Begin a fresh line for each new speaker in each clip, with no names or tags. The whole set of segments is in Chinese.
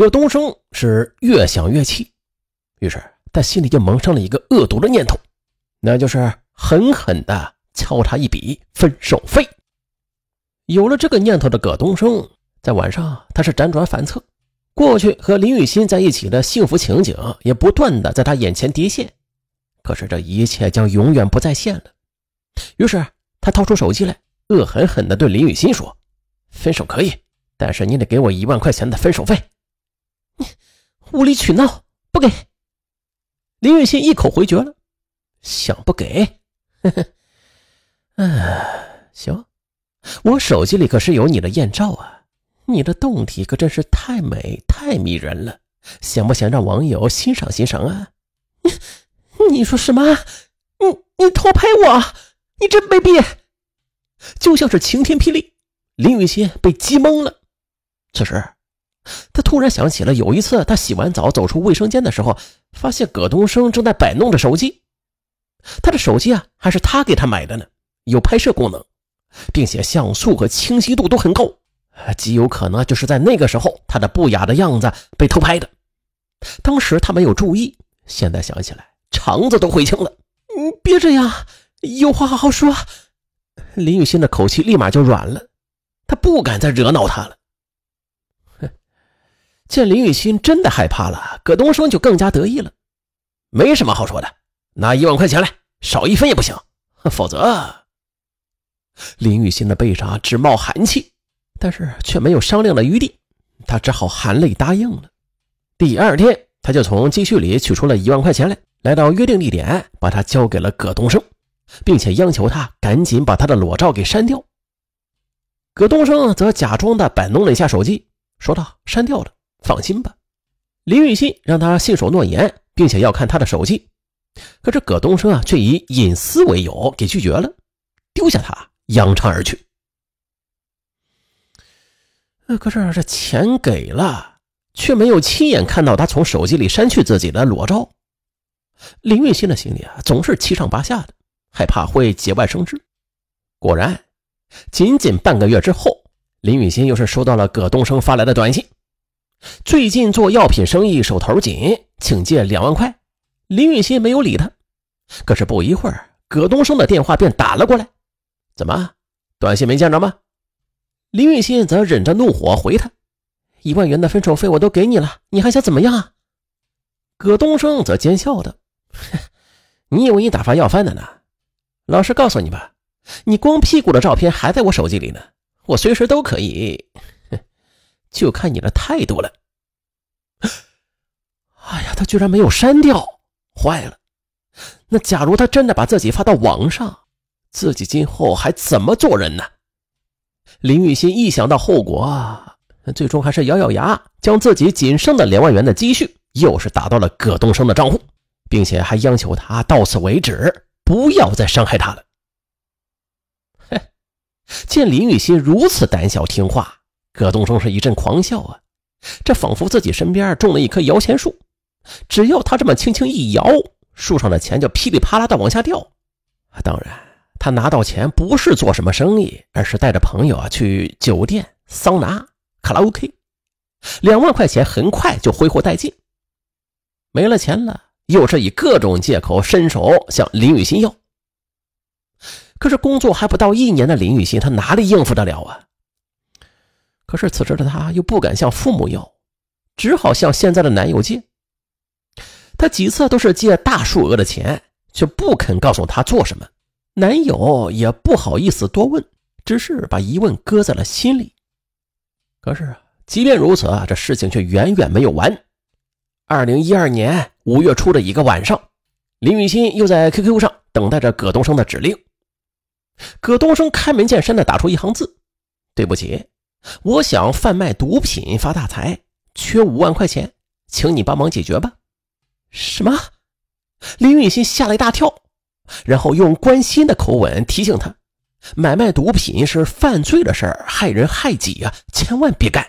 葛东升是越想越气，于是他心里就萌生了一个恶毒的念头，那就是狠狠的敲他一笔分手费。有了这个念头的葛东升，在晚上他是辗转反侧，过去和林雨欣在一起的幸福情景也不断的在他眼前叠现。可是这一切将永远不再现了。于是他掏出手机来，恶狠狠地对林雨欣说：“分手可以，但是你得给我一万块钱的分手费。”
无理取闹，不给。
林雨欣一口回绝了，想不给？呵呵，哎，行，我手机里可是有你的艳照啊，你的胴体可真是太美太迷人了，想不想让网友欣赏欣赏啊？
你。你说什么？你你偷拍我？你真卑鄙！
就像是晴天霹雳，林雨欣被激懵了。此时，他突然想起了有一次，他洗完澡走出卫生间的时候，发现葛东升正在摆弄着手机。他的手机啊，还是他给他买的呢，有拍摄功能，并且像素和清晰度都很高，极有可能就是在那个时候，他的不雅的样子被偷拍的。当时他没有注意，现在想起来。肠子都悔青了，
你别这样，有话好好说。
林雨欣的口气立马就软了，他不敢再惹恼他了。见林雨欣真的害怕了，葛东升就更加得意了。没什么好说的，拿一万块钱来，少一分也不行，否则……林雨欣的背上直冒寒气，但是却没有商量的余地，他只好含泪答应了。第二天，他就从积蓄里取出了一万块钱来。来到约定地点，把他交给了葛东升，并且央求他赶紧把他的裸照给删掉。葛东升则假装的摆弄了一下手机，说道：“删掉了，放心吧。”林雨欣让他信守诺言，并且要看他的手机，可是葛东升啊，却以隐私为由给拒绝了，丢下他扬长而去。可是这钱给了，却没有亲眼看到他从手机里删去自己的裸照。林雨欣的心里啊，总是七上八下的，害怕会节外生枝。果然，仅仅半个月之后，林雨欣又是收到了葛东升发来的短信：“最近做药品生意手头紧，请借两万块。”林雨欣没有理他。可是不一会儿，葛东升的电话便打了过来：“怎么，短信没见着吗？”林雨欣则忍着怒火回他：“一万元的分手费我都给你了，你还想怎么样？”葛东升则奸笑的。你以为你打发要饭的呢？老实告诉你吧，你光屁股的照片还在我手机里呢，我随时都可以，就看你的态度了。哎呀，他居然没有删掉，坏了！那假如他真的把自己发到网上，自己今后还怎么做人呢？林雨欣一想到后果，最终还是咬咬牙，将自己仅剩的两万元的积蓄，又是打到了葛东升的账户。并且还央求他到此为止，不要再伤害他了。嘿，见林雨欣如此胆小听话，葛东升是一阵狂笑啊！这仿佛自己身边种了一棵摇钱树，只要他这么轻轻一摇，树上的钱就噼里啪啦的往下掉。当然，他拿到钱不是做什么生意，而是带着朋友啊去酒店、桑拿、卡拉 OK，两万块钱很快就挥霍殆尽。没了钱了。又是以各种借口伸手向林雨欣要，可是工作还不到一年的林雨欣，她哪里应付得了啊？可是此时的她又不敢向父母要，只好向现在的男友借。她几次都是借大数额的钱，却不肯告诉她做什么，男友也不好意思多问，只是把疑问搁在了心里。可是即便如此啊，这事情却远远没有完。二零一二年五月初的一个晚上，林雨欣又在 QQ 上等待着葛东升的指令。葛东升开门见山的打出一行字：“对不起，我想贩卖毒品发大财，缺五万块钱，请你帮忙解决吧。”
什么？
林雨欣吓了一大跳，然后用关心的口吻提醒他：“买卖毒品是犯罪的事儿，害人害己啊，千万别干。”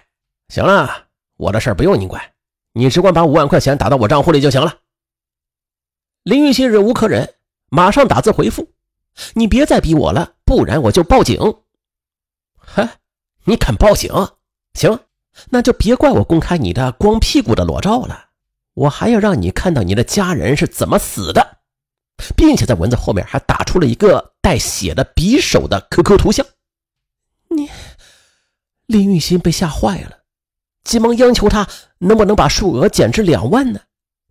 行了，我的事儿不用你管。你只管把五万块钱打到我账户里就行了。林雨欣忍无可忍，马上打字回复：“你别再逼我了，不然我就报警。”嗨，你肯报警？行，那就别怪我公开你的光屁股的裸照了，我还要让你看到你的家人是怎么死的，并且在文字后面还打出了一个带血的匕首的 QQ 图像。
你，
林玉新被吓坏了，急忙央求他能不能把数额减至两万呢？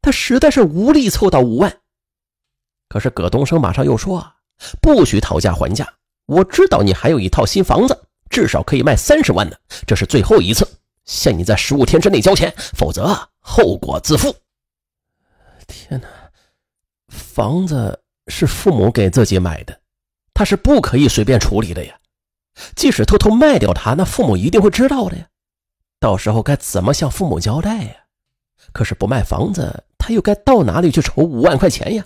他实在是无力凑到五万。可是葛东升马上又说：“不许讨价还价，我知道你还有一套新房子，至少可以卖三十万呢。这是最后一次。”限你在十五天之内交钱，否则后果自负。天哪，房子是父母给自己买的，他是不可以随便处理的呀。即使偷偷卖掉它，那父母一定会知道的呀。到时候该怎么向父母交代呀？可是不卖房子，他又该到哪里去筹五万块钱呀？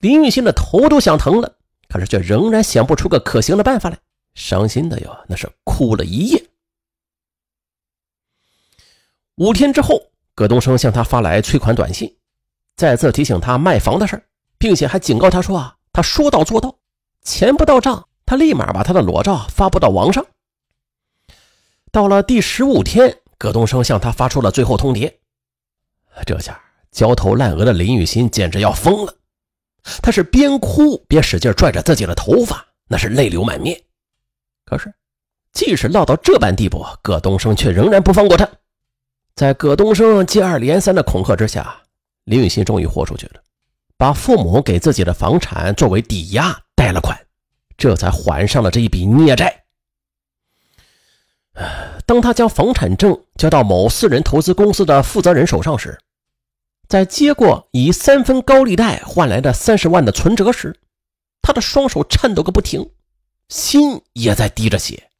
林玉新的头都想疼了，可是却仍然想不出个可行的办法来，伤心的哟，那是哭了一夜。五天之后，葛东升向他发来催款短信，再次提醒他卖房的事并且还警告他说：“啊，他说到做到，钱不到账，他立马把他的裸照发布到网上。”到了第十五天，葛东升向他发出了最后通牒。这下焦头烂额的林雨欣简直要疯了，他是边哭边使劲拽着自己的头发，那是泪流满面。可是，即使落到这般地步，葛东升却仍然不放过他。在葛东升接二连三的恐吓之下，林雨欣终于豁出去了，把父母给自己的房产作为抵押贷了款，这才还上了这一笔孽债。当他将房产证交到某私人投资公司的负责人手上时，在接过以三分高利贷换来的三十万的存折时，他的双手颤抖个不停，心也在滴着血。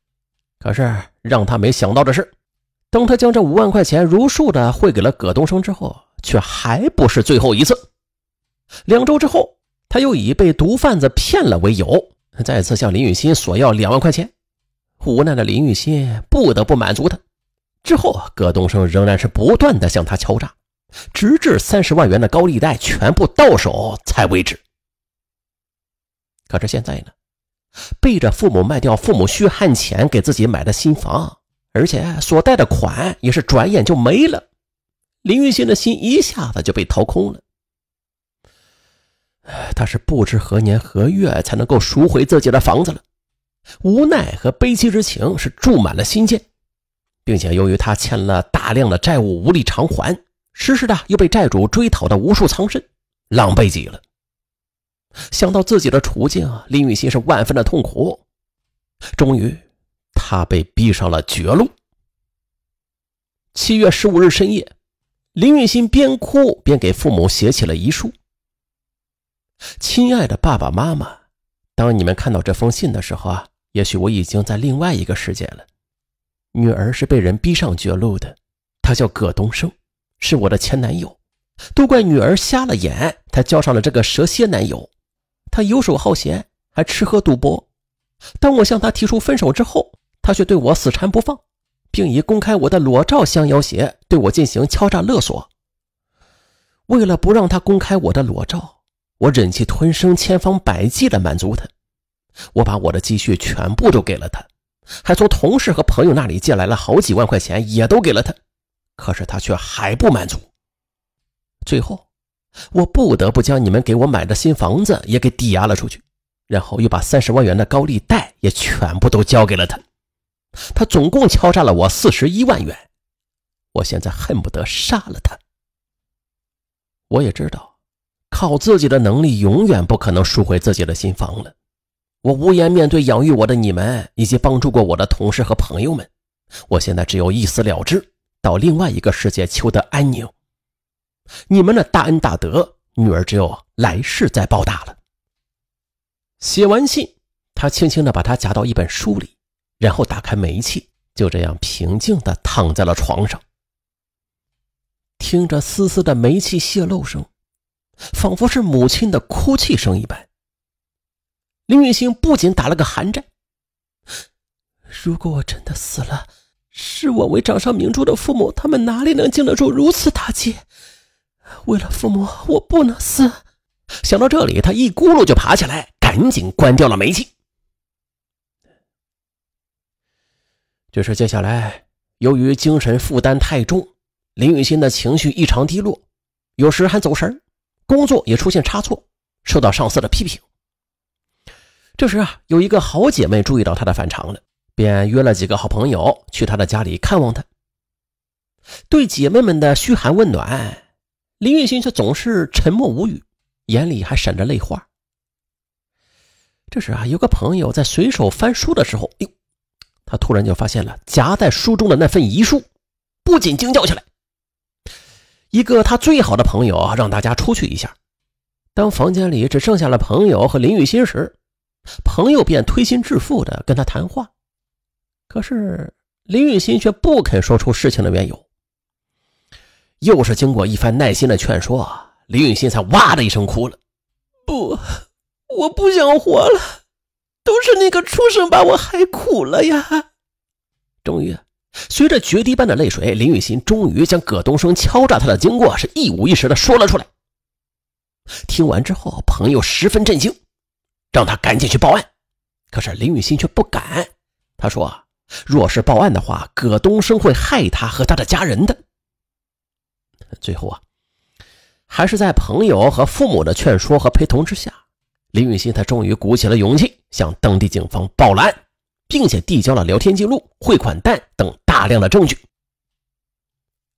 可是让他没想到的是。当他将这五万块钱如数的汇给了葛东升之后，却还不是最后一次。两周之后，他又以被毒贩子骗了为由，再次向林雨欣索要两万块钱。无奈的林雨欣不得不满足他。之后，葛东升仍然是不断的向他敲诈，直至三十万元的高利贷全部到手才为止。可是现在呢，背着父母卖掉父母血汗钱给自己买的新房。而且所贷的款也是转眼就没了，林玉新的心一下子就被掏空了。他是不知何年何月才能够赎回自己的房子了，无奈和悲戚之情是注满了心间，并且由于他欠了大量的债务无力偿还，时时的又被债主追讨的无数藏身，狼狈极了。想到自己的处境，林雨欣是万分的痛苦，终于。他被逼上了绝路。七月十五日深夜，林雨欣边哭边给父母写起了遗书：“亲爱的爸爸妈妈，当你们看到这封信的时候啊，也许我已经在另外一个世界了。女儿是被人逼上绝路的，她叫葛东升，是我的前男友。都怪女儿瞎了眼，才交上了这个蛇蝎男友。他游手好闲，还吃喝赌博。当我向他提出分手之后，他却对我死缠不放，并以公开我的裸照相要挟，对我进行敲诈勒索。为了不让他公开我的裸照，我忍气吞声，千方百计地满足他。我把我的积蓄全部都给了他，还从同事和朋友那里借来了好几万块钱，也都给了他。可是他却还不满足。最后，我不得不将你们给我买的新房子也给抵押了出去，然后又把三十万元的高利贷也全部都交给了他。他总共敲诈了我四十一万元，我现在恨不得杀了他。我也知道，靠自己的能力永远不可能赎回自己的新房了。我无颜面对养育我的你们以及帮助过我的同事和朋友们。我现在只有一死了之，到另外一个世界求得安宁。你们的大恩大德，女儿只有来世再报答了。写完信，他轻轻地把它夹到一本书里。然后打开煤气，就这样平静地躺在了床上，听着丝丝的煤气泄漏声，仿佛是母亲的哭泣声一般。林雨欣不仅打了个寒战。如果我真的死了，视我为掌上明珠的父母，他们哪里能经得住如此打击？为了父母，我不能死。想到这里，他一咕噜就爬起来，赶紧关掉了煤气。只是接下来由于精神负担太重，林雨欣的情绪异常低落，有时还走神工作也出现差错，受到上司的批评。这时啊，有一个好姐妹注意到她的反常了，便约了几个好朋友去她的家里看望她。对姐妹们的嘘寒问暖，林雨欣却总是沉默无语，眼里还闪着泪花。这时啊，有个朋友在随手翻书的时候，呦。他突然就发现了夹在书中的那份遗书，不禁惊叫起来。一个他最好的朋友让大家出去一下。当房间里只剩下了朋友和林雨欣时，朋友便推心置腹的跟他谈话。可是林雨欣却不肯说出事情的缘由。又是经过一番耐心的劝说，林雨欣才哇的一声哭了：“
不，我不想活了。”都是那个畜生把我害苦了呀！
终于，随着决堤般的泪水，林雨欣终于将葛东升敲诈他的经过是一五一十的说了出来。听完之后，朋友十分震惊，让他赶紧去报案。可是林雨欣却不敢。他说：“若是报案的话，葛东升会害他和他的家人的。”最后啊，还是在朋友和父母的劝说和陪同之下。林雨欣，他终于鼓起了勇气，向当地警方报了案，并且递交了聊天记录、汇款单等大量的证据。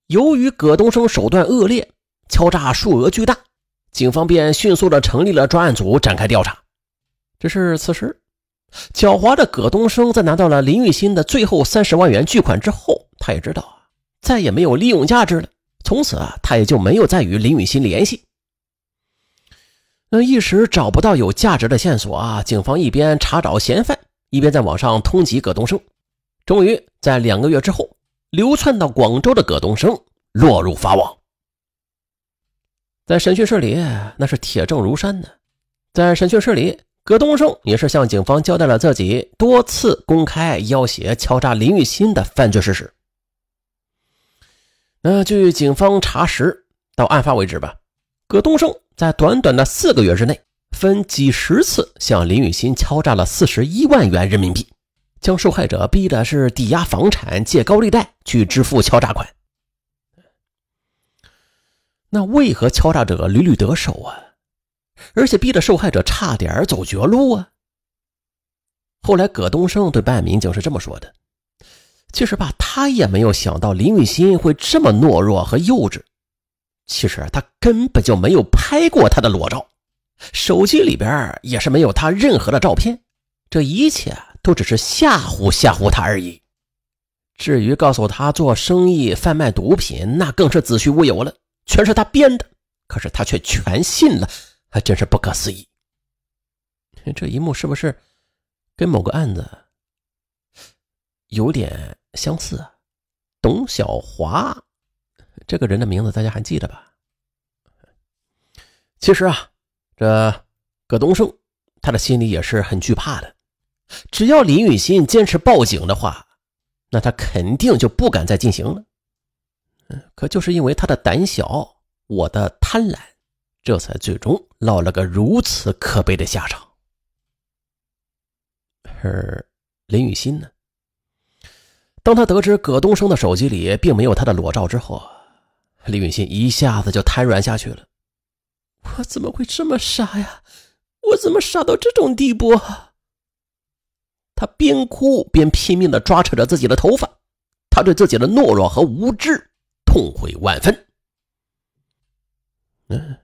由于葛东升手段恶劣，敲诈数额巨大，警方便迅速的成立了专案组展开调查。只是此时，狡猾的葛东升在拿到了林雨欣的最后三十万元巨款之后，他也知道啊再也没有利用价值了，从此啊，他也就没有再与林雨欣联系。那一时找不到有价值的线索啊！警方一边查找嫌犯，一边在网上通缉葛东升。终于在两个月之后，流窜到广州的葛东升落入法网。在审讯室里，那是铁证如山呢。在审讯室里，葛东升也是向警方交代了自己多次公开要挟、敲诈林雨欣的犯罪事实。那据警方查实，到案发为止吧，葛东升。在短短的四个月之内，分几十次向林雨欣敲诈了四十一万元人民币，将受害者逼的是抵押房产、借高利贷去支付敲诈款。那为何敲诈者屡屡得手啊？而且逼得受害者差点走绝路啊？后来葛东升对办案民警是这么说的：“其实吧，他也没有想到林雨欣会这么懦弱和幼稚。”其实他根本就没有拍过她的裸照，手机里边也是没有她任何的照片，这一切都只是吓唬吓唬他而已。至于告诉他做生意贩卖毒品，那更是子虚乌有了，全是他编的。可是他却全信了，还真是不可思议。这一幕是不是跟某个案子有点相似？董小华。这个人的名字大家还记得吧？其实啊，这葛东升他的心里也是很惧怕的。只要林雨欣坚持报警的话，那他肯定就不敢再进行了。可就是因为他的胆小，我的贪婪，这才最终落了个如此可悲的下场。而林雨欣呢？当他得知葛东升的手机里并没有他的裸照之后，李允信一下子就瘫软下去了。
我怎么会这么傻呀？我怎么傻到这种地步？
他边哭边拼命的抓扯着自己的头发，他对自己的懦弱和无知痛悔万分。嗯，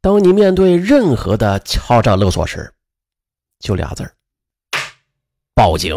当你面对任何的敲诈勒索时，就俩字儿：报警。